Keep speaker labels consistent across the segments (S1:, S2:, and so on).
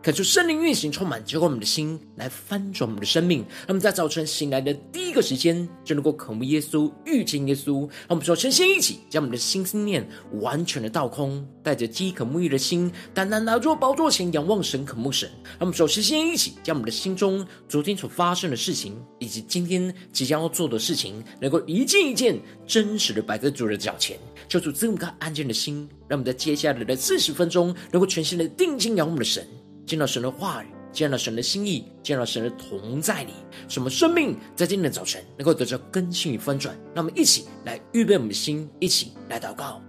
S1: 恳求圣灵运行，充满浇灌我们的心，来翻转我们的生命。让我们在早晨醒来的第一个时间，就能够渴慕耶稣、遇见耶稣。让我们说，晨先一起将我们的心思念完全的倒空，带着饥渴沐浴的心，单单来到宝座前仰望神、渴慕神。让我们说，晨先一起将我们的心中昨天所发生的事情，以及今天即将要做的事情，能够一件一件真实的摆在主的脚前，求主赐我们个安静的心，让我们在接下来的四十分钟，能够全心的定睛仰望我们的神。见到神的话语，见到神的心意，见到神的同在里，什么生命在今天的早晨能够得到更新与翻转？那我们一起来预备我们的心，一起来祷告。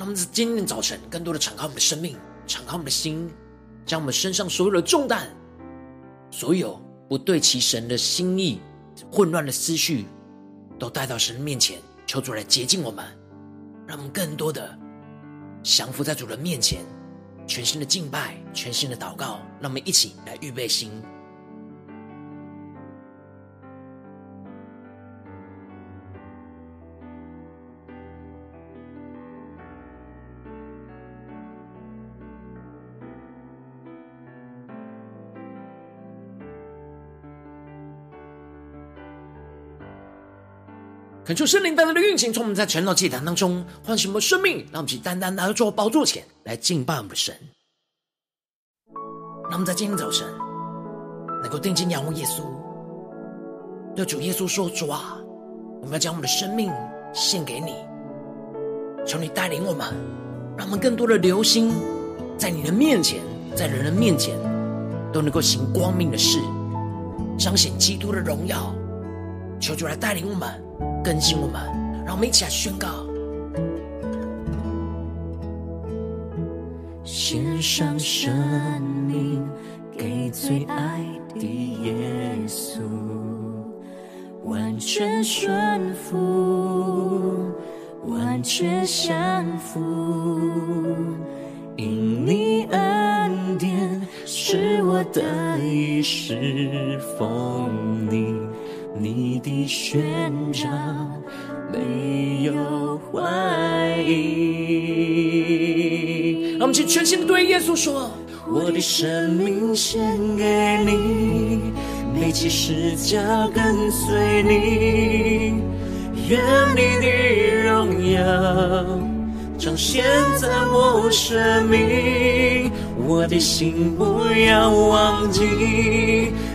S1: 让我们在今天早晨更多的敞开我们的生命，敞开我们的心，将我们身上所有的重担、所有不对齐神的心意、混乱的思绪，都带到神的面前，求主来洁净我们，让我们更多的降服在主的面前，全新的敬拜，全新的祷告。让我们一起来预备心。恳求圣灵单单的运行，从我们在晨祷祭坛当中唤醒我们生命，让我们去单单来到主宝座前来敬拜我们的神。让我们在今天早晨能够定睛仰望耶稣，对主耶稣。说：“主啊，我们要将我们的生命献给你，求你带领我们，让我们更多的留心在你的面前，在人的面前都能够行光明的事，彰显基督的荣耀。求主来带领我们。”更新我们，让我们一起来宣告：
S2: 献上生命给最爱的耶稣，完全顺服，完全降服，因你恩典使我得以侍奉你。你的宣召没有怀疑。
S1: 让我们去全心的对耶稣说：
S2: 我的生命献给你，背起十架跟随你，愿你的荣耀彰显在我生命，我的心不要忘记。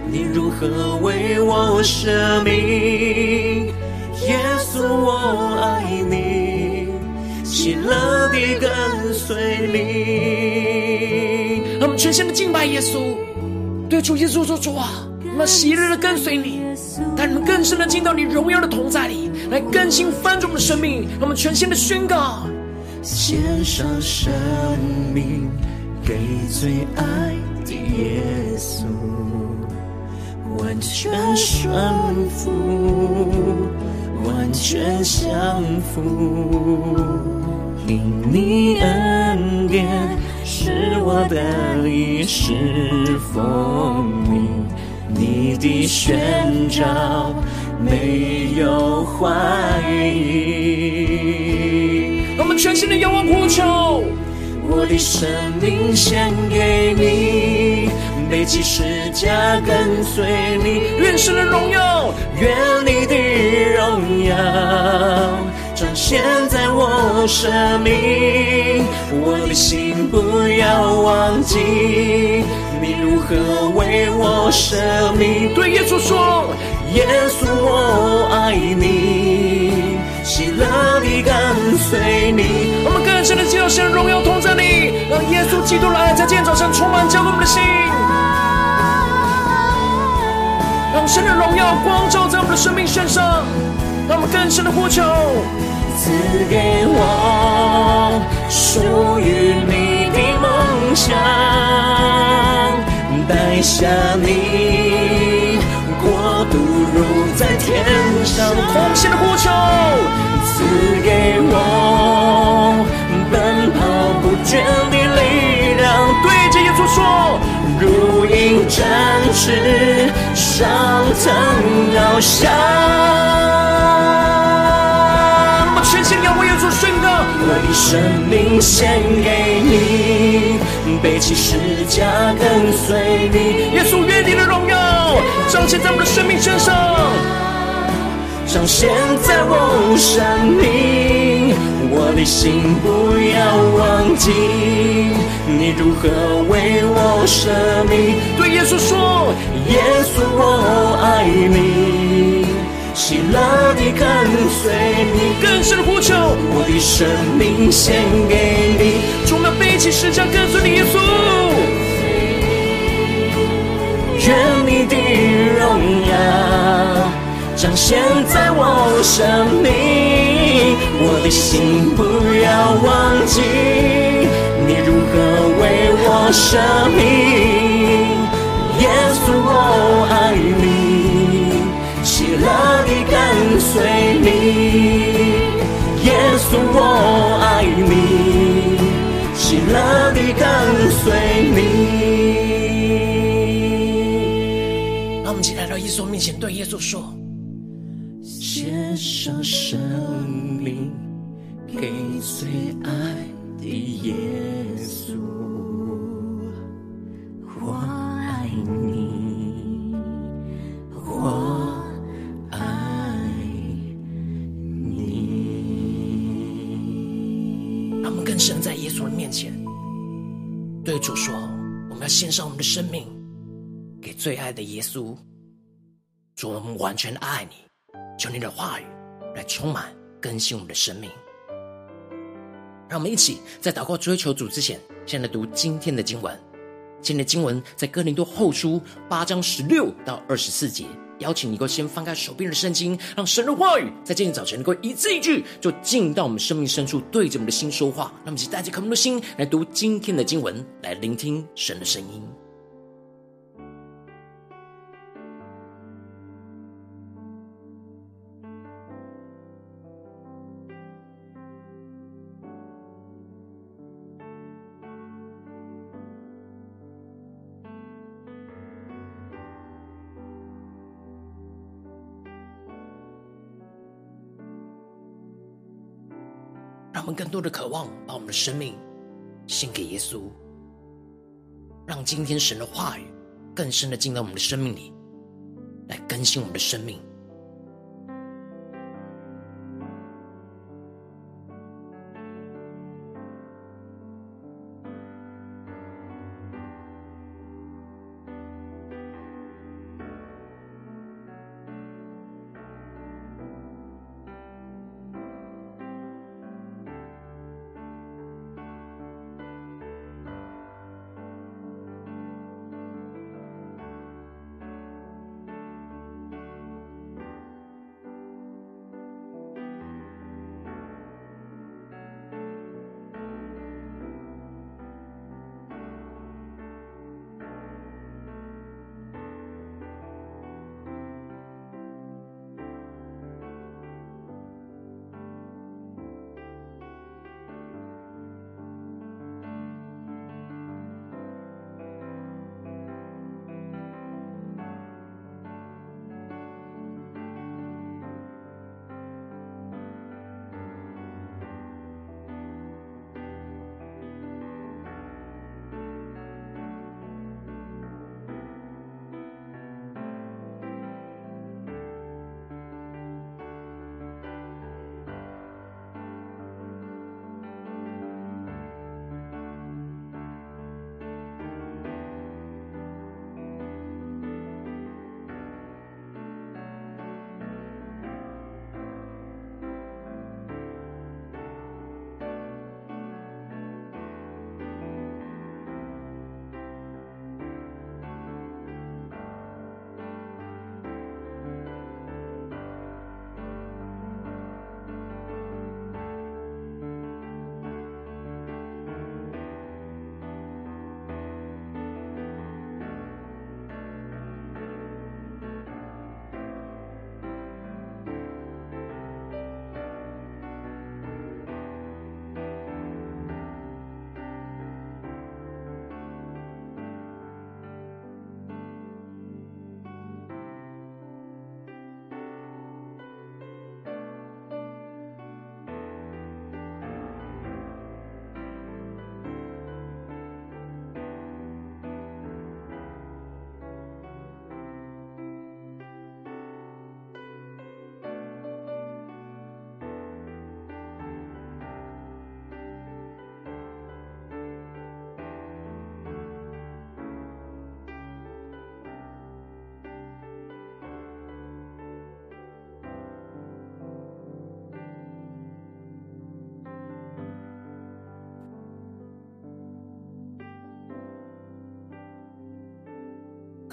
S2: 你如何为我舍命？耶稣，我爱你，喜乐地跟随你。
S1: 我们全心的敬拜耶稣，对主耶稣说：“主啊，我们喜乐的跟随你，带你们更深的进到你荣耀的同在里，来更新翻转我们的生命。我们全心的宣告，
S2: 献上生命给最爱的耶稣。”完全顺服，完全降服，因你恩典是我得以侍奉你，你的宣召没有怀疑。
S1: 我们全新的仰望呼求，
S2: 我的生命献给你。背起十架跟随你，
S1: 愿神的荣耀，
S2: 愿你的荣耀彰显在我生命。我的心不要忘记，你如何为我舍命。
S1: 对耶稣说，
S2: 耶稣我爱你，喜乐地跟随你。
S1: 我们更深的进入神的荣耀同在你，让耶稣基督的爱在今天早上充满浇灌我们的心。让神的荣耀光照在我们的生命身上，让我们更深的呼求，
S2: 赐给我属于你的梦想，带下你跑不倦的力量，
S1: 对着耶稣说，
S2: 如鹰展翅，上腾翱翔。
S1: 我全心要为耶稣宣告，
S2: 我的生命献给你，背起十架跟随你。
S1: 耶稣，愿你的荣耀彰显在我们的生命身上，
S2: 彰显在我生命。我的心不要忘记，你如何为我舍命。
S1: 对耶稣说，
S2: 耶稣我爱你，喜乐地跟随你。
S1: 更深的呼求，
S2: 我的生命献给你，
S1: 充满背起十架跟随你耶稣。
S2: 愿你的荣耀彰显在我生命。我的心不要忘记，你如何为我舍命。耶稣我爱你，喜乐地跟随你。耶稣我爱你，喜乐地跟随你。
S1: 让我们一起来到耶稣面前，对耶稣说。
S2: 献上生命给最爱的耶稣，我爱你，我爱你。
S1: 让我们更深在耶稣的面前，对主说：我们要献上我们的生命给最爱的耶稣，主，我们完全的爱你。求你的话语来充满更新我们的生命，让我们一起在祷告追求主之前，先来读今天的经文。今天的经文在哥林多后书八章十六到二十四节。邀请你够先翻开手边的圣经，让神的话语在今天早晨能够一字一句就进到我们生命深处，对着我们的心说话。让我们一起带着渴慕的心来读今天的经文，来聆听神的声音。我们更多的渴望把我们的生命献给耶稣，让今天神的话语更深的进到我们的生命里，来更新我们的生命。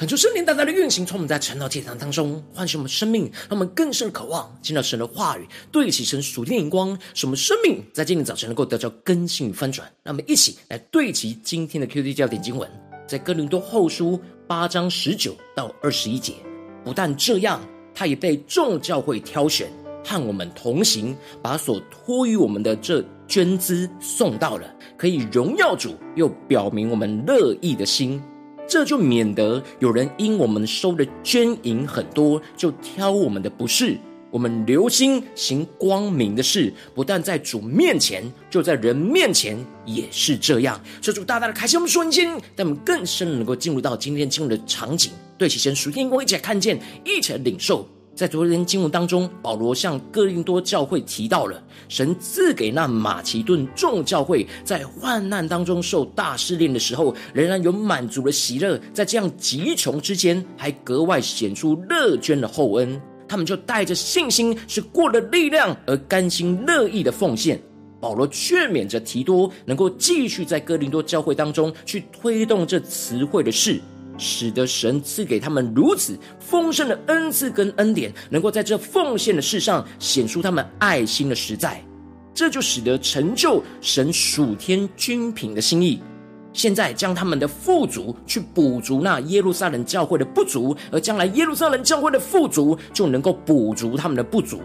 S1: 恳求圣灵大大的运行，从我们在晨祷祭坛当中唤醒我们生命，让我们更深渴望见到神的话语，对齐神属天的眼光，使我们生命在今天早晨能够得到更新与翻转。让我们一起来对齐今天的 QD 焦点经文，在哥林多后书八章十九到二十一节。不但这样，他也被众教会挑选，和我们同行，把所托于我们的这捐资送到了，可以荣耀主，又表明我们乐意的心。这就免得有人因我们收的捐银很多，就挑我们的不是。我们留心行光明的事，不但在主面前，就在人面前也是这样。求主大大的开心我们属灵心，让我们更深能够进入到今天进入的场景，对齐神属天光，一起来看见，一起来领受。在昨天经文当中，保罗向哥林多教会提到了神赐给那马其顿众教会，在患难当中受大试炼的时候，仍然有满足的喜乐，在这样极穷之间，还格外显出乐捐的厚恩。他们就带着信心，是过了力量而甘心乐意的奉献。保罗劝勉着提多，能够继续在哥林多教会当中去推动这词汇的事。使得神赐给他们如此丰盛的恩赐跟恩典，能够在这奉献的事上显出他们爱心的实在，这就使得成就神属天君品的心意。现在将他们的富足去补足那耶路撒冷教会的不足，而将来耶路撒冷教会的富足就能够补足他们的不足。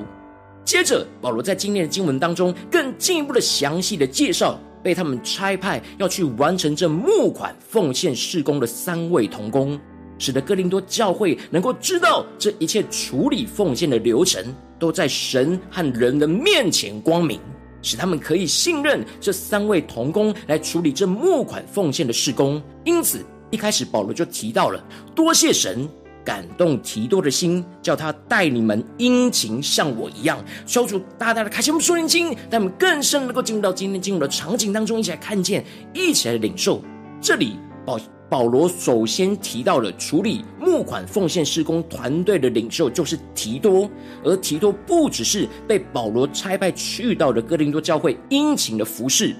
S1: 接着，保罗在今天的经文当中更进一步的详细的介绍。被他们差派要去完成这募款奉献事工的三位同工，使得哥林多教会能够知道这一切处理奉献的流程都在神和人的面前光明，使他们可以信任这三位同工来处理这募款奉献的事工。因此，一开始保罗就提到了多谢神。感动提多的心，叫他带你们殷勤，像我一样。求主大大的开启我们属灵心，让我们更深能够进入到今天进入的场景当中，一起来看见，一起来领受。这里保保罗首先提到了处理募款奉献施工团队的领袖，就是提多。而提多不只是被保罗差派去到的哥林多教会殷勤的服侍，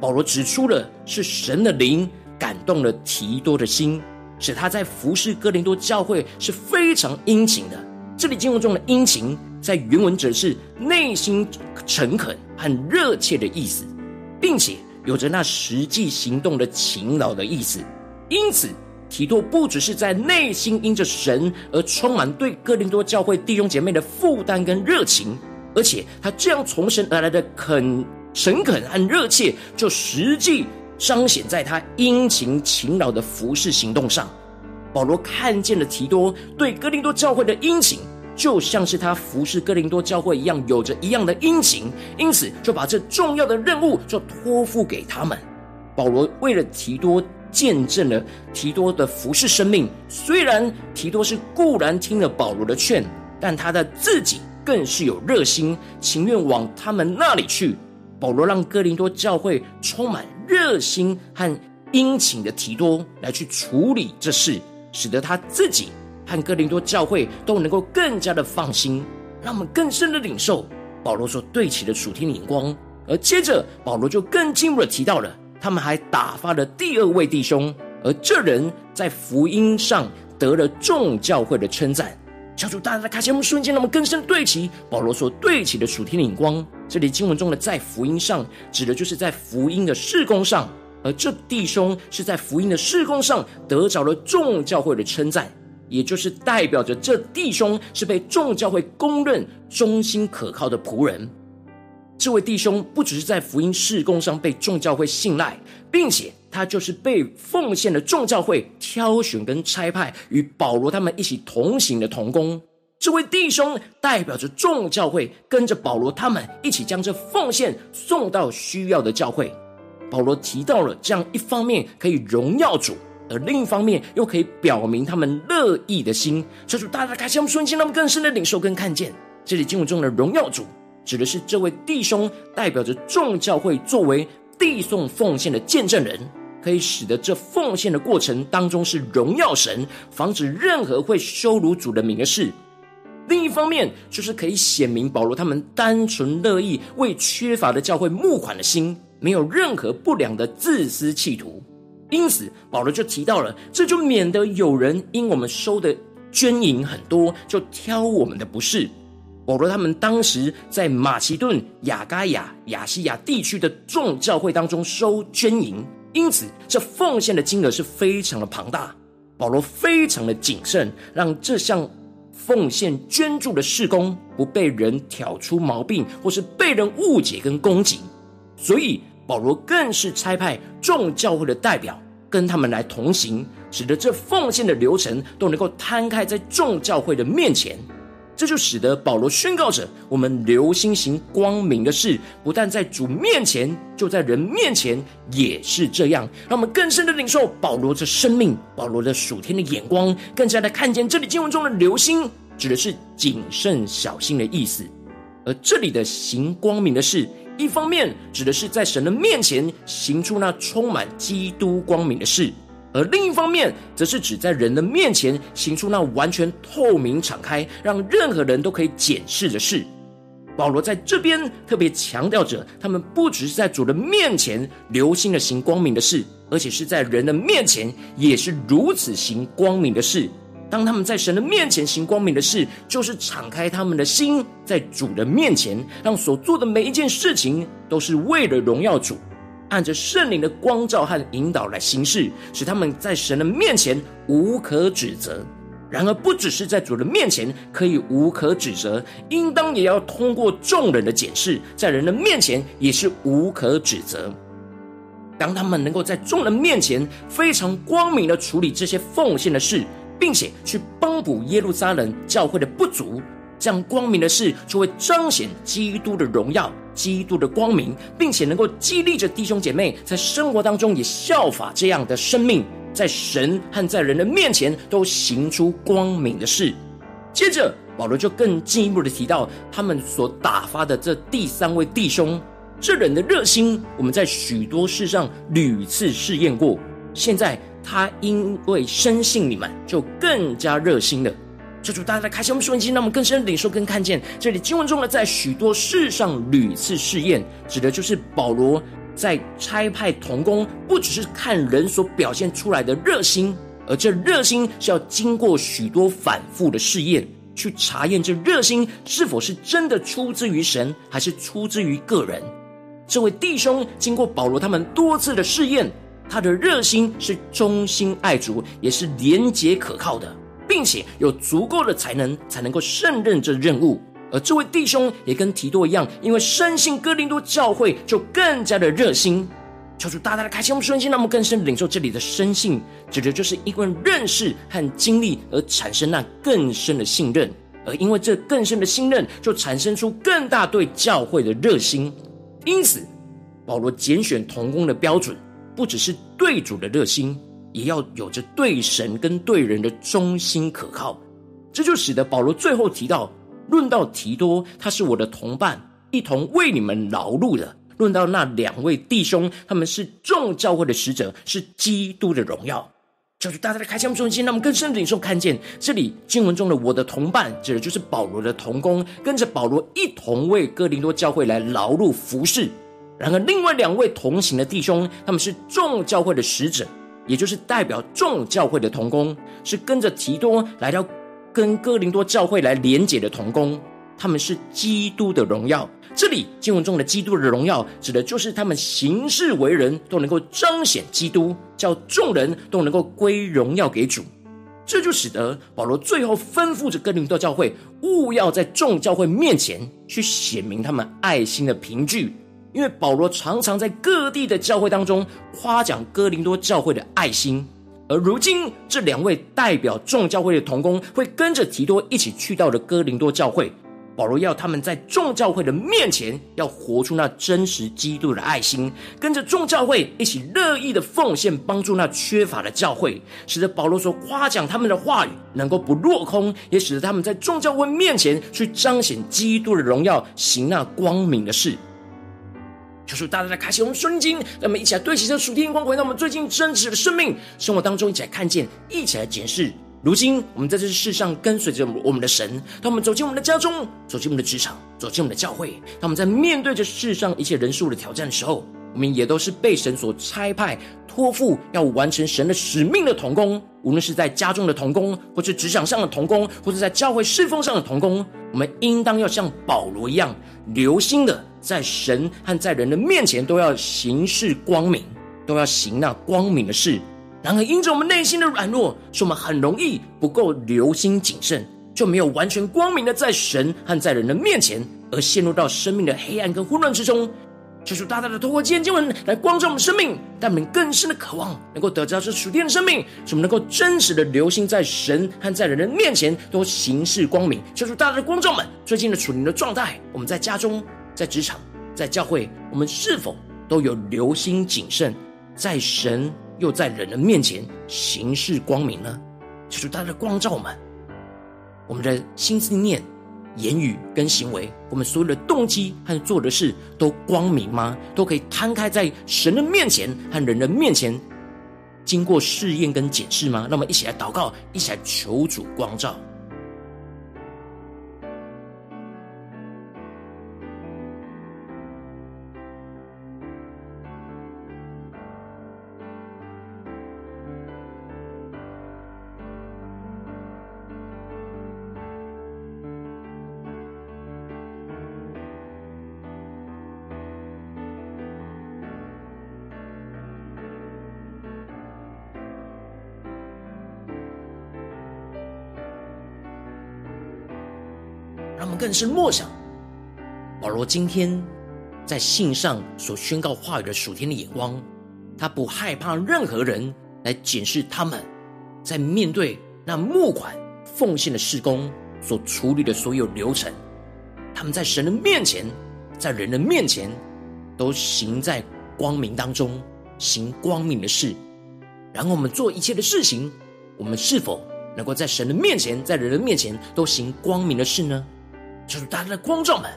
S1: 保罗指出了是神的灵感动了提多的心。使他在服侍哥林多教会是非常殷勤的。这里经文中的殷勤，在原文则是内心诚恳很热切的意思，并且有着那实际行动的勤劳的意思。因此，提多不只是在内心因着神而充满对哥林多教会弟兄姐妹的负担跟热情，而且他这样从神而来的肯诚恳和热切，就实际。彰显在他殷勤勤劳的服侍行动上，保罗看见了提多对哥林多教会的殷勤，就像是他服侍哥林多教会一样，有着一样的殷勤，因此就把这重要的任务就托付给他们。保罗为了提多见证了提多的服侍生命，虽然提多是固然听了保罗的劝，但他的自己更是有热心，情愿往他们那里去。保罗让哥林多教会充满热心和殷勤的提多来去处理这事，使得他自己和哥林多教会都能够更加的放心，让我们更深的领受保罗所对齐的属天的眼光。而接着保罗就更进一步的提到了，他们还打发了第二位弟兄，而这人在福音上得了众教会的称赞。求主大大的开启我们瞬间，让我们更深对齐保罗所对齐的属天的眼光。这里经文中的在福音上，指的就是在福音的事工上，而这弟兄是在福音的事工上得着了众教会的称赞，也就是代表着这弟兄是被众教会公认忠心可靠的仆人。这位弟兄不只是在福音事工上被众教会信赖，并且他就是被奉献的众教会挑选跟差派与保罗他们一起同行的同工。这位弟兄代表着众教会，跟着保罗他们一起将这奉献送到需要的教会。保罗提到了这样一方面可以荣耀主，而另一方面又可以表明他们乐意的心。求主大大开启我们瞬间，让我们更深的领受跟看见。这里经文中的荣耀主，指的是这位弟兄代表着众教会作为递送奉献的见证人，可以使得这奉献的过程当中是荣耀神，防止任何会羞辱主的名的事。另一方面，就是可以显明保罗他们单纯乐意为缺乏的教会募款的心，没有任何不良的自私企图。因此，保罗就提到了，这就免得有人因我们收的捐银很多，就挑我们的不是。保罗他们当时在马其顿、雅加亚、亚细亚地区的众教会当中收捐银，因此这奉献的金额是非常的庞大。保罗非常的谨慎，让这项奉献捐助的事工不被人挑出毛病，或是被人误解跟攻击。所以保罗更是差派众教会的代表跟他们来同行，使得这奉献的流程都能够摊开在众教会的面前。这就使得保罗宣告着：我们留心行光明的事，不但在主面前，就在人面前也是这样。让我们更深的领受保罗的生命，保罗的属天的眼光，更加的看见这里经文中的留心，指的是谨慎小心的意思。而这里的行光明的事，一方面指的是在神的面前行出那充满基督光明的事。而另一方面，则是指在人的面前行出那完全透明、敞开，让任何人都可以检视的事。保罗在这边特别强调着，他们不只是在主的面前留心的行光明的事，而且是在人的面前也是如此行光明的事。当他们在神的面前行光明的事，就是敞开他们的心，在主的面前，让所做的每一件事情都是为了荣耀主。按着圣灵的光照和引导来行事，使他们在神的面前无可指责。然而，不只是在主的面前可以无可指责，应当也要通过众人的检视，在人的面前也是无可指责。当他们能够在众人面前非常光明的处理这些奉献的事，并且去帮补耶路撒冷教会的不足。这样光明的事，就会彰显基督的荣耀、基督的光明，并且能够激励着弟兄姐妹在生活当中也效法这样的生命，在神和在人的面前都行出光明的事。接着，保罗就更进一步的提到，他们所打发的这第三位弟兄，这人的热心，我们在许多事上屡次试验过，现在他因为深信你们，就更加热心了。这主大家来开启我们属灵心，让我们更深领受、更看见这里经文中的，在许多事上屡次试验，指的就是保罗在差派同工，不只是看人所表现出来的热心，而这热心是要经过许多反复的试验，去查验这热心是否是真的出自于神，还是出自于个人。这位弟兄经过保罗他们多次的试验，他的热心是忠心爱主，也是廉洁可靠的。并且有足够的才能，才能够胜任这任务。而这位弟兄也跟提多一样，因为深信哥林多教会，就更加的热心。求主大大的开启我们顺心，让我们更深领受这里的深信，指的就是因为认识和经历而产生那更深的信任。而因为这更深的信任，就产生出更大对教会的热心。因此，保罗拣选同工的标准，不只是对主的热心。也要有着对神跟对人的忠心可靠，这就使得保罗最后提到，论到提多，他是我的同伴，一同为你们劳碌的；论到那两位弟兄，他们是众教会的使者，是基督的荣耀。求主大大的开箱中心，让我们更深的领受看见这里经文中的我的同伴，指的就是保罗的同工，跟着保罗一同为哥林多教会来劳碌服侍。然而，另外两位同行的弟兄，他们是众教会的使者。也就是代表众教会的同工，是跟着提多来到跟哥林多教会来连结的同工，他们是基督的荣耀。这里经文中的基督的荣耀，指的就是他们行事为人都能够彰显基督，叫众人都能够归荣耀给主。这就使得保罗最后吩咐着哥林多教会，务要在众教会面前去显明他们爱心的凭据。因为保罗常常在各地的教会当中夸奖哥林多教会的爱心，而如今这两位代表众教会的同工会跟着提多一起去到了哥林多教会，保罗要他们在众教会的面前要活出那真实基督的爱心，跟着众教会一起乐意的奉献，帮助那缺乏的教会，使得保罗所夸奖他们的话语能够不落空，也使得他们在众教会面前去彰显基督的荣耀，行那光明的事。求主大大的开启我们圣经，让我们一起来对齐这属天光，回到我们最近真实的生命生活当中，一起来看见，一起来检视。如今我们在这世上跟随着我们的神，当我们走进我们的家中，走进我们的职场，走进我们的教会，当我们在面对着世上一切人数的挑战的时候，我们也都是被神所差派托付要完成神的使命的童工，无论是在家中的童工，或是职场上的童工，或者在教会侍奉上的童工，我们应当要像保罗一样，留心的在神和在人的面前都要行事光明，都要行那光明的事。然而，因着我们内心的软弱，使我们很容易不够留心谨慎，就没有完全光明的在神和在人的面前，而陷入到生命的黑暗跟混乱之中。求主大大的透过今天经文来光照我们生命，让我们更深的渴望能够得到这属天的生命，使我们能够真实的留心在神和在人的面前都行事光明。求主大大的光照们最近的属灵的状态，我们在家中、在职场、在教会，我们是否都有留心谨慎，在神又在人的面前行事光明呢？求主大大的光照们，我们的心思念。言语跟行为，我们所有的动机和做的事都光明吗？都可以摊开在神的面前和人的面前，经过试验跟检视吗？那么，一起来祷告，一起来求主光照。更深默想，保罗今天在信上所宣告话语的属天的眼光，他不害怕任何人来检视他们在面对那募款奉献的事工所处理的所有流程，他们在神的面前，在人的面前，都行在光明当中，行光明的事。然后我们做一切的事情，我们是否能够在神的面前，在人的面前都行光明的事呢？就是大家的光照们，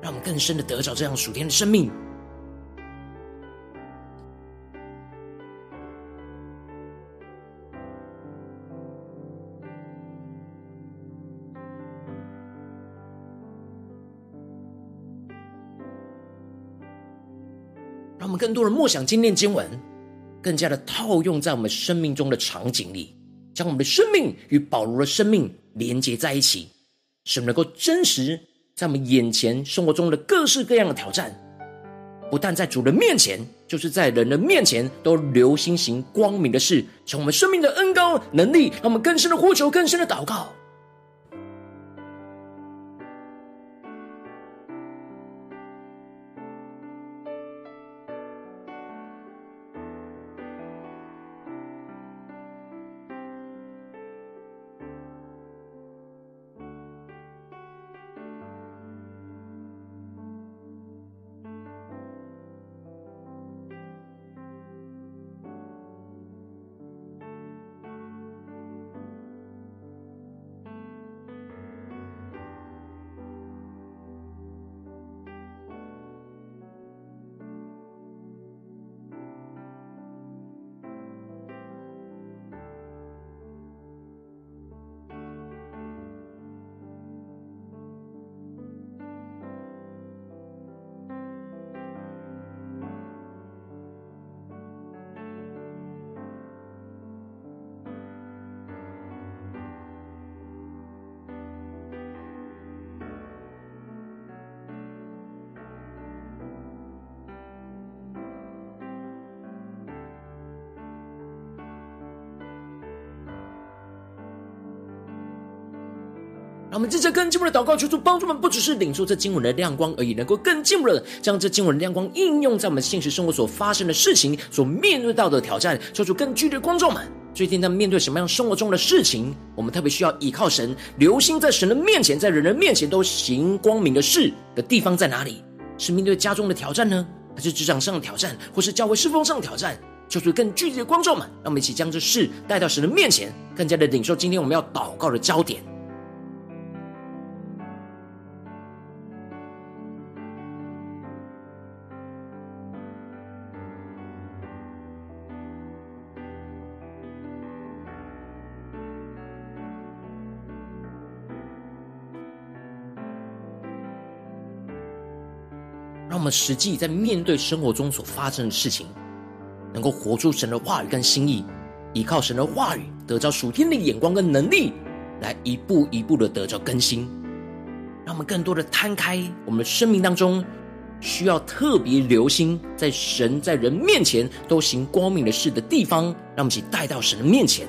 S1: 让我们更深的得着这样属天的生命。让我们更多人默想今天经文，更加的套用在我们生命中的场景里，将我们的生命与保罗的生命连接在一起。使我们能够真实在我们眼前生活中的各式各样的挑战，不但在主的面前，就是在人的面前，都留心行光明的事，从我们生命的恩高能力，让我们更深的呼求，更深的祷告。让我们接着更进一步的祷告，求主帮助我们，不只是领受这经文的亮光而已，能够更进一步的将这经文的亮光应用在我们现实生活所发生的事情、所面对到的挑战。求主更具体的光照们，最近在面对什么样生活中的事情，我们特别需要依靠神，留心在神的面前，在人的面前都行光明的事的地方在哪里？是面对家中的挑战呢，还是职场上的挑战，或是教会侍奉上的挑战？求主更具体的光照们，让我们一起将这事带到神的面前，更加的领受今天我们要祷告的焦点。实际在面对生活中所发生的事情，能够活出神的话语跟心意，依靠神的话语，得着属天的眼光跟能力，来一步一步的得着更新。让我们更多的摊开我们的生命当中，需要特别留心，在神在人面前都行光明的事的地方，让我们一起带到神的面前。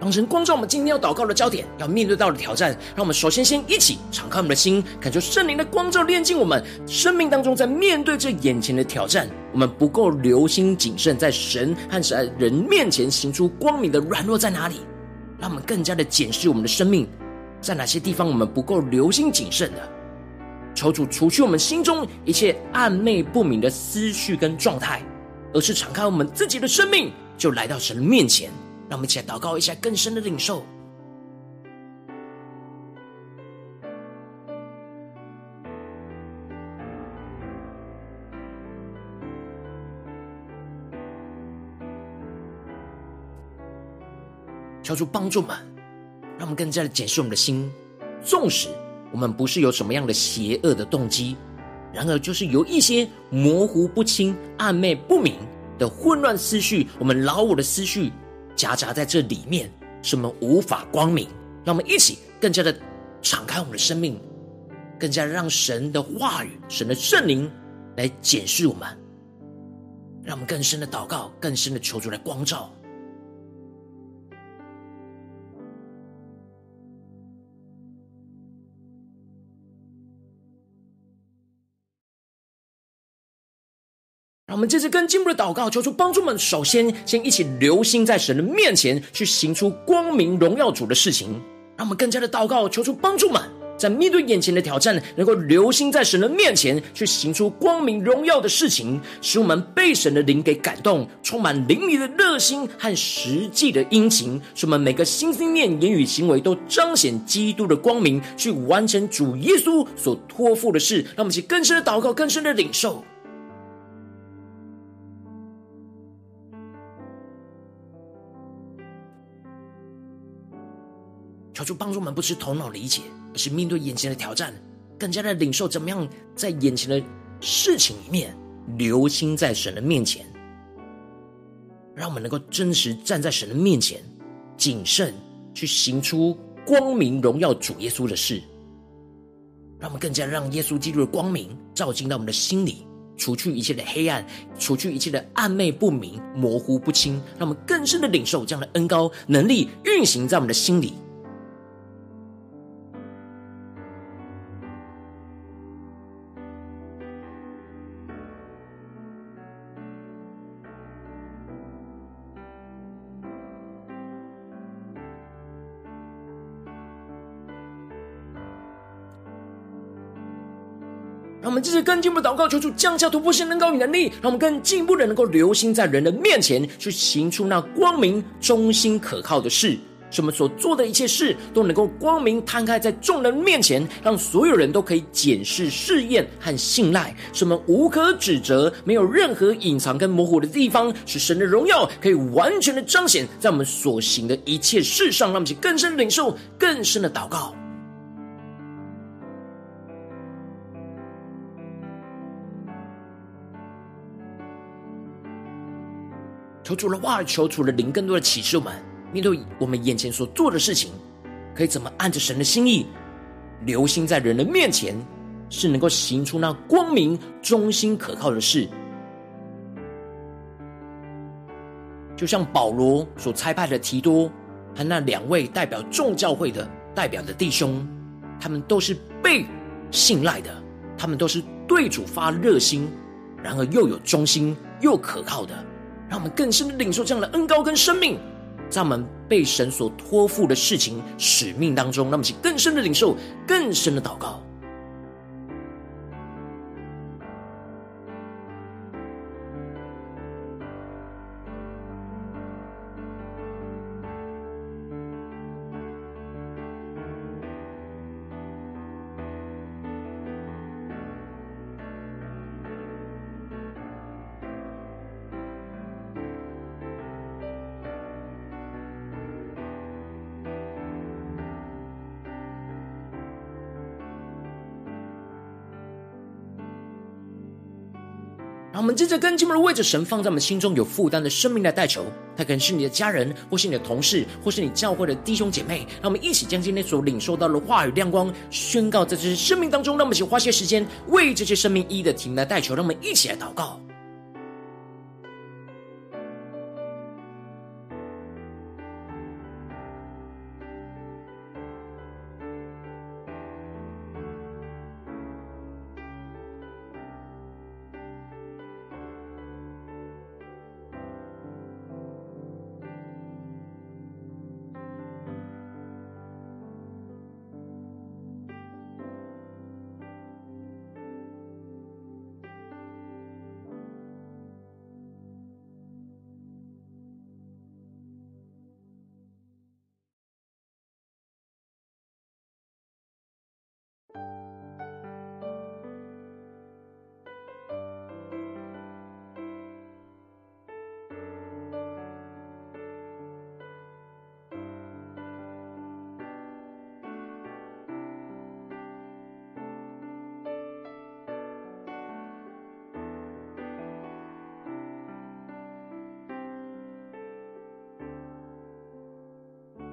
S1: 让神光照我们今天要祷告的焦点，要面对到的挑战。让我们首先先一起敞开我们的心，感受圣灵的光照，炼净我们生命当中。在面对这眼前的挑战，我们不够留心谨慎，在神和神人面前行出光明的软弱在哪里？让我们更加的检视我们的生命。在哪些地方我们不够留心谨慎的？求主除去我们心中一切暧昧不明的思绪跟状态，而是敞开我们自己的生命，就来到神的面前。让我们一起来祷告一下更深的领受。求主帮助们。让我们更加的检视我们的心，纵使我们不是有什么样的邪恶的动机，然而就是有一些模糊不清、暧昧不明的混乱思绪，我们老我的思绪夹杂在这里面，使我们无法光明。让我们一起更加的敞开我们的生命，更加让神的话语、神的圣灵来检视我们，让我们更深的祷告，更深的求主来光照。我们这次更进一步的祷告，求出帮助们。首先，先一起留心在神的面前，去行出光明荣耀主的事情。让我们更加的祷告，求出帮助们，在面对眼前的挑战，能够留心在神的面前，去行出光明荣耀的事情，使我们被神的灵给感动，充满灵里的热心和实际的殷勤，使我们每个心思念、言语、行为都彰显基督的光明，去完成主耶稣所托付的事。让我们一起更深的祷告，更深的领受。求主帮助我们，不是头脑理解，而是面对眼前的挑战，更加的领受怎么样在眼前的事情里面留心在神的面前，让我们能够真实站在神的面前，谨慎去行出光明荣耀主耶稣的事，让我们更加让耶稣基督的光明照进到我们的心里，除去一切的黑暗，除去一切的暧昧不明、模糊不清，让我们更深的领受这样的恩高能力运行在我们的心里。们继续更进一步祷告，求主降下突破性能高与能力，让我们更进一步的能够留心在人的面前，去行出那光明、忠心、可靠的事。使我们所做的一切事都能够光明摊开在众人面前，让所有人都可以检视、试验和信赖。使我们无可指责，没有任何隐藏跟模糊的地方，使神的荣耀可以完全的彰显在我们所行的一切事上。让我们去更深领受、更深的祷告。求主的话语，求主的灵，更多的启示我们，面对我们眼前所做的事情，可以怎么按着神的心意，留心在人的面前，是能够行出那光明、忠心、可靠的事。就像保罗所差派的提多和那两位代表众教会的代表的弟兄，他们都是被信赖的，他们都是对主发热心，然而又有忠心又可靠的。让我们更深的领受这样的恩高跟生命，在我们被神所托付的事情使命当中，让我们去更深的领受，更深的祷告。接着跟进我们为着神放在我们心中有负担的生命来代求，他可能是你的家人，或是你的同事，或是你教会的弟兄姐妹。让我们一起将今天所领受到的话语亮光宣告在这些生命当中。让我们一起花些时间为这些生命一一的停来代求。让我们一起来祷告。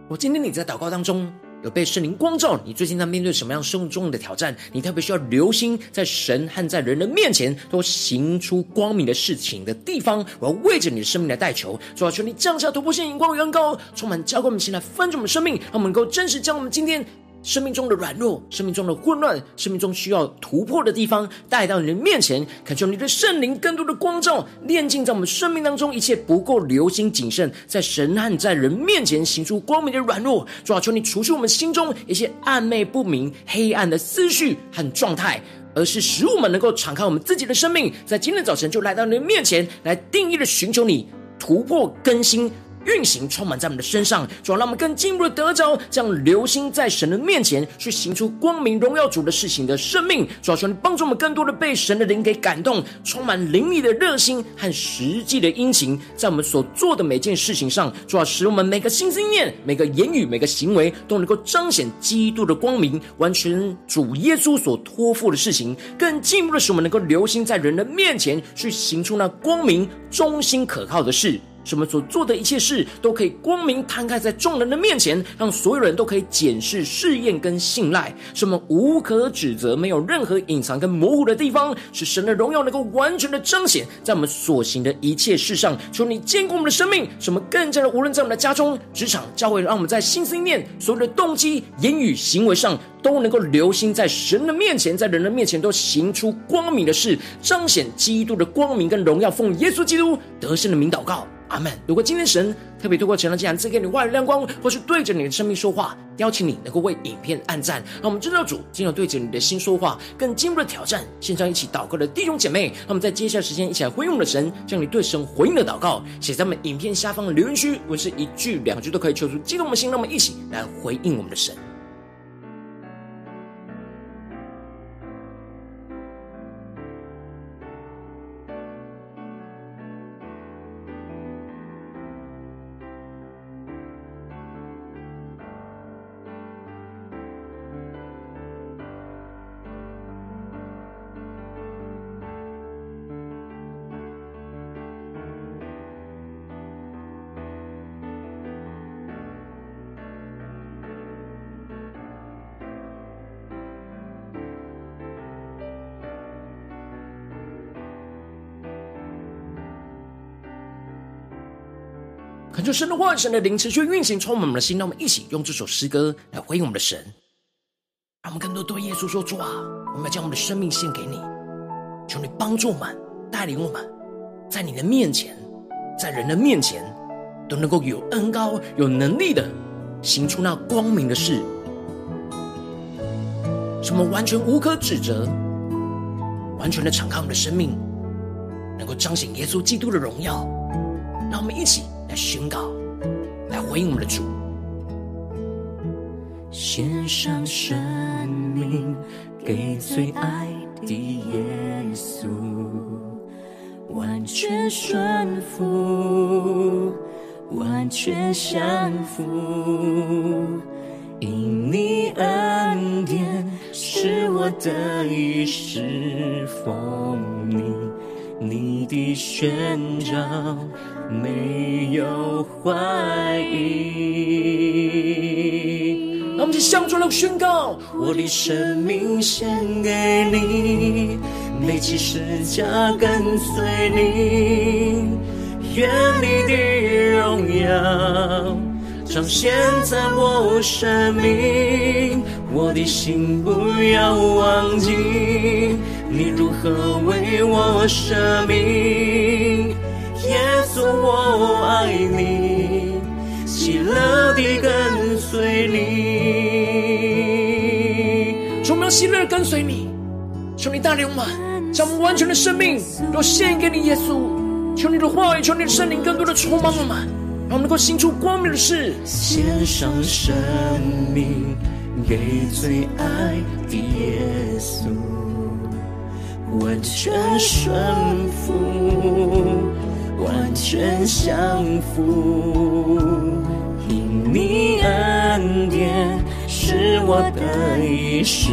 S1: 我今天你在祷告当中有被圣灵光照，你最近在面对什么样生活中的挑战？你特别需要留心，在神和在人的面前都行出光明的事情的地方。我要为着你的生命来代求，主啊，求你降下突破性眼光的恩膏，充满浇灌我们心来翻转我们生命，让我们能够真实将我们今天。生命中的软弱，生命中的混乱，生命中需要突破的地方，带到你的面前，恳求你的圣灵更多的光照，炼净在我们生命当中一切不够留心谨慎，在神和在人面前行出光明的软弱。主啊，求你除去我们心中一些暧昧不明、黑暗的思绪和状态，而是使我们能够敞开我们自己的生命，在今天早晨就来到你的面前，来定义的寻求你突破更新。运行充满在我们的身上，主要让我们更进一步的得着这样留心在神的面前去行出光明荣耀主的事情的生命。主要求你帮助我们更多的被神的灵给感动，充满灵力的热心和实际的殷勤，在我们所做的每件事情上，主要使我们每个心思念、每个言语、每个行为都能够彰显基督的光明，完全主耶稣所托付的事情。更进一步的使我们能够留心在人的面前去行出那光明、忠心、可靠的事。什么所做的一切事都可以光明摊开在众人的面前，让所有人都可以检视、试验跟信赖。什么无可指责，没有任何隐藏跟模糊的地方，使神的荣耀能够完全的彰显在我们所行的一切事上。求你坚固我们的生命，什么更加的无论在我们的家中、职场、教会，让我们在心思念、所有的动机、言语、行为上都能够留心在神的面前，在人的面前都行出光明的事，彰显基督的光明跟荣耀。奉耶稣基督得胜的名祷告。阿门。如果今天神特别透过《晨祷祭坛》赐给你话语亮光，或是对着你的生命说话，邀请你能够为影片按赞，让我们知道主经常对着你的心说话，更进一步的挑战。线上一起祷告的弟兄姐妹，让我们在接下来时间一起来回应我们的神，将你对神回应的祷告写在我们影片下方的留言区，文字一句两句都可以求出激动我们的心，让我们一起来回应我们的神。求神的话、神的灵持续运行，充满我们的心。让我们一起用这首诗歌来回应我们的神，让我们更多对耶稣说：“主啊，我们要将我们的生命献给你，求你帮助我们，带领我们，在你的面前，在人的面前，都能够有恩高、有能力的行出那光明的事，使我们完全无可指责，完全的敞开我们的生命，能够彰显耶稣基督的荣耀。让我们一起。”来宣告，来回应我们的主，
S2: 献上生命给最爱的耶稣，完全顺服，完全降服，因你恩典使我得以侍奉你。你的宣召没有怀疑。
S1: 那我们就向主来宣告：
S2: 我的生命献给你，背起十架跟随你，愿你的荣耀彰显在我生命。我的心不要忘记，你如何为我舍命。耶稣，我爱你，喜乐地跟随你。
S1: 求我们喜乐跟随你，求你带领我们，将我们完全的生命都献给你，耶稣。求你的话语，求你的圣灵更多的充满我们，让我们能够行出光明的事，
S2: 献上生命。给最爱的耶稣，完全顺服，完全降服。因你恩典，是我得以侍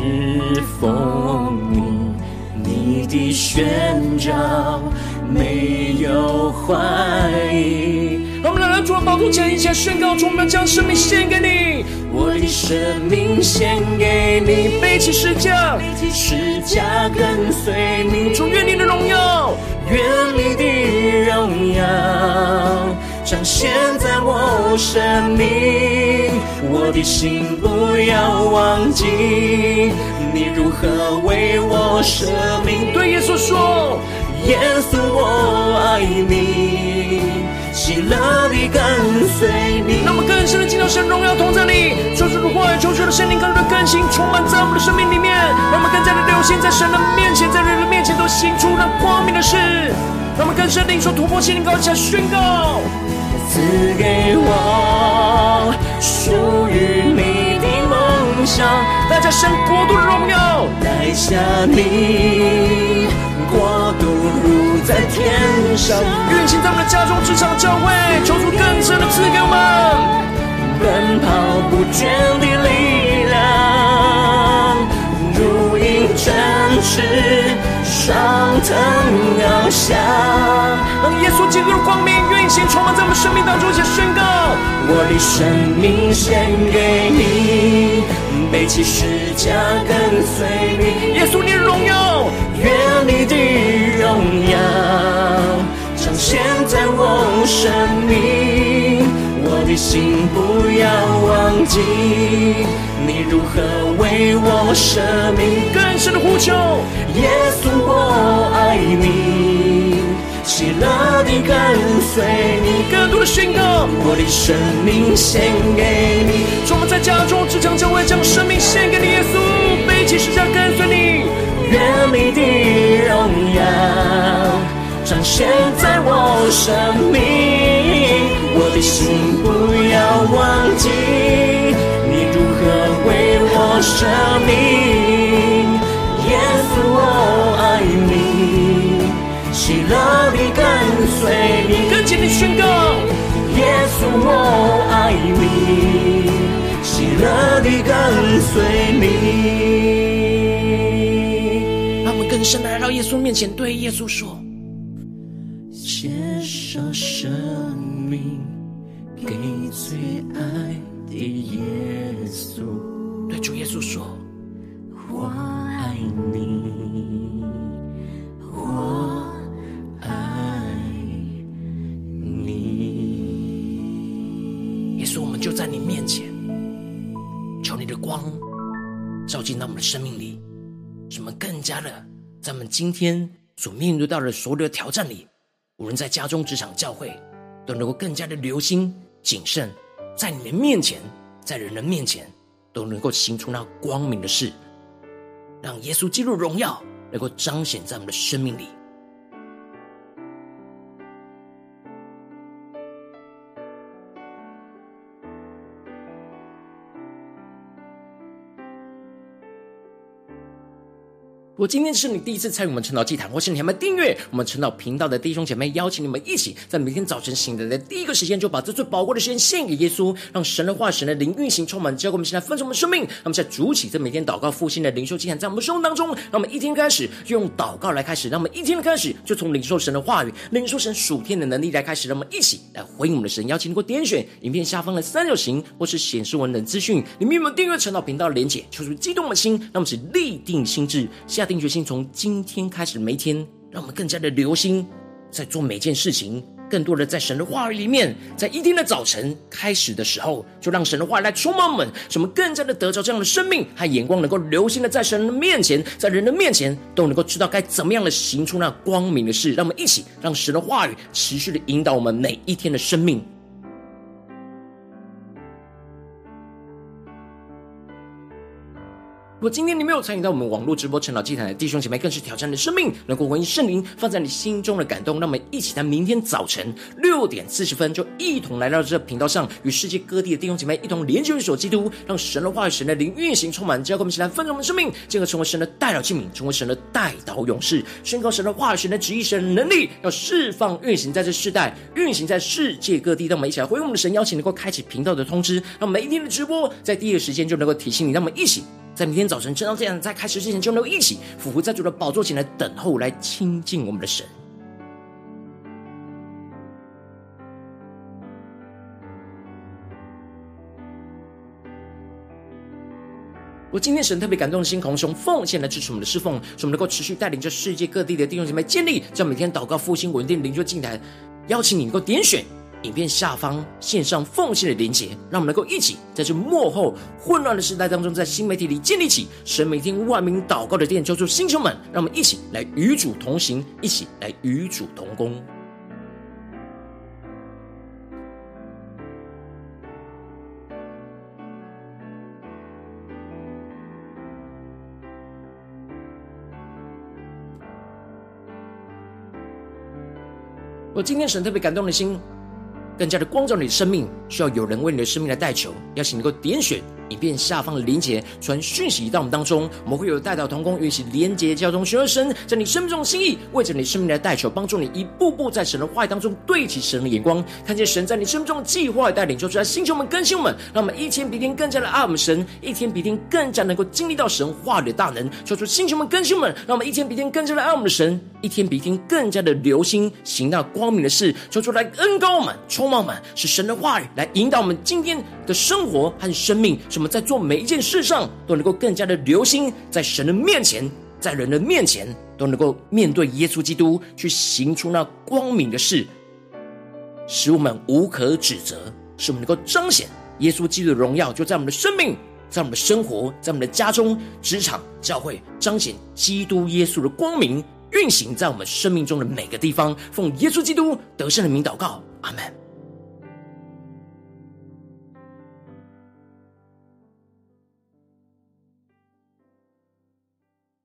S2: 奉你。你的宣召没有怀疑。
S1: 们来到主的宝座前，一起宣告：主，我们将生命献给你。
S2: 我的生命献给你，背起十架，十架跟随你。
S1: 主，愿你的荣耀，
S2: 愿你的荣耀彰显在我生命。我的心不要忘记，你如何为我舍命。
S1: 对耶稣说，
S2: 耶稣我爱你。喜乐地跟随你，
S1: 那么更深的进到神荣耀同在里，求主的话语，求主的圣灵更多的更新，充满在我们的生命里面，让我们更加的流行在神的面前，在人的面前都行出那光明的事，让我们更深的领受突破心灵高墙宣告，
S2: 赐给我属于你的梦想，
S1: 带着神国度的荣耀，
S2: 带下你。国度如在天上，
S1: 运行在我们的家中、职场、教会，求主更深的赐给我们
S2: 奔跑不倦的力量，如鹰展翅，上腾翱翔。
S1: 让耶稣基督的光明运行充满在我们生命当中，一起宣告：
S2: 我的生命献给你，背起十架跟随你。
S1: 耶稣，你的荣耀，
S2: 生命。我的心不要忘记，你如何为我舍命。
S1: 更深的呼求，
S2: 耶稣，我爱你，喜乐地跟随你。
S1: 更多的宣告，
S2: 我的生命献给你。
S1: 从我们在家中、职场、教会，将生命献给你，耶稣，背起十架跟随你。
S2: 愿你的荣耀彰显在我生命。我的心不要忘记，你如何为我舍命。耶稣，我爱你，喜乐地跟随你。
S1: 跟紧你宣告，
S2: 耶稣，我爱你，喜乐地跟随你。
S1: 让我们更深的来到耶稣面前，对耶
S2: 稣说：耶稣，
S1: 对主耶稣说：“
S2: 我爱你，我爱你。”
S1: 耶稣，我们就在你面前，求你的光照进到我们的生命里，使我们更加的在我们今天所面对到的所有的挑战里，无论在家中、职场、教会，都能够更加的留心。谨慎，在你们面前，在人的面前，都能够行出那光明的事，让耶稣进入荣耀能够彰显在我们的生命里。果今天是你第一次参与我们晨祷祭坛，或是你还没订阅我们晨祷频道的弟兄姐妹，邀请你们一起在每天早晨醒来的第一个时间，就把这最宝贵的时间献给耶稣，让神的话、神的灵运行充满，交给我们现在分盛我们生命。那么在主起这每天祷告复兴的灵修祭坛，在我们生活当中，让我们一天开始就用祷告来开始，让我们一天的开始就从领受神的话语、领受神属天的能力来开始，让我们一起来回应我们的神。邀请你给我点选影片下方的三角形，或是显示文的资讯，里面有没有订阅晨祷频道的连结？求主激动我们的心，让我们是立定心志，下定决心从。今天开始，每一天，让我们更加的留心，在做每件事情，更多的在神的话语里面，在一天的早晨开始的时候，就让神的话语来充满我们，使我们更加的得着这样的生命和眼光，能够留心的在神的面前，在人的面前，都能够知道该怎么样的行出那光明的事。让我们一起，让神的话语持续的引导我们每一天的生命。如果今天你没有参与到我们网络直播晨祷祭坛的弟兄姐妹，更是挑战你的生命，能够回应圣灵放在你心中的感动。让我们一起在明天早晨六点四十分，就一同来到这频道上，与世界各地的弟兄姐妹一同连接、一所基督，让神的话语、神的灵运行充满，交给我们一起来分盛我们的生命，进而成为神的代祷器皿，成为神的代祷勇士，宣告神的话语、神的旨意、神的能力，要释放运行在这世代，运行在世界各地。让我们一起来回应我们的神，邀请能够开启频道的通知，让每一天的直播在第一时间就能够提醒你。让我们一起。在明天早晨，正当这样，在开始之前，就能够一起俯伏在主的宝座前来等候，来亲近我们的神。我今天神特别感动心，同时用奉献来支持我们的侍奉，使我们能够持续带领着世界各地的弟兄姐妹建立这样每天祷告复兴稳定灵修祭坛。邀请你能够点选。影片下方线上奉献的连结，让我们能够一起在这幕后混乱的时代当中，在新媒体里建立起神每天万名祷告的殿，叫做弟兄们，让我们一起来与主同行，一起来与主同工。我今天神特别感动的心。更加的光照你的生命，需要有人为你的生命来代求，邀请能够点选影片下方的连结，传讯息到我们当中，我们会有代祷同工，一起连结交通，寻求神在你生命中的心意，为着你生命来代求，帮助你一步步在神的话语当中对齐神的眼光，看见神在你生命中的计划带领，就在星球们更新我们，让我们一天比一天更加的爱我们神，一天比一天更加能够经历到神话语的大能，说出星球们更新我们，让我们一天比一天更加的爱我们的神，一天比一天更加的留心行那光明的事，求出来恩膏我们，充满我们，是神的话语来引导我们今天的生活和生命，使我们在做每一件事上都能够更加的留心，在神的面前，在人的面前都能够面对耶稣基督，去行出那光明的事，使我们无可指责，使我们能够彰显耶稣基督的荣耀，就在我们的生命，在我们的生活，在我们的家中、职场、教会，彰显基督耶稣的光明。运行在我们生命中的每个地方。奉耶稣基督得胜的名祷告，阿门。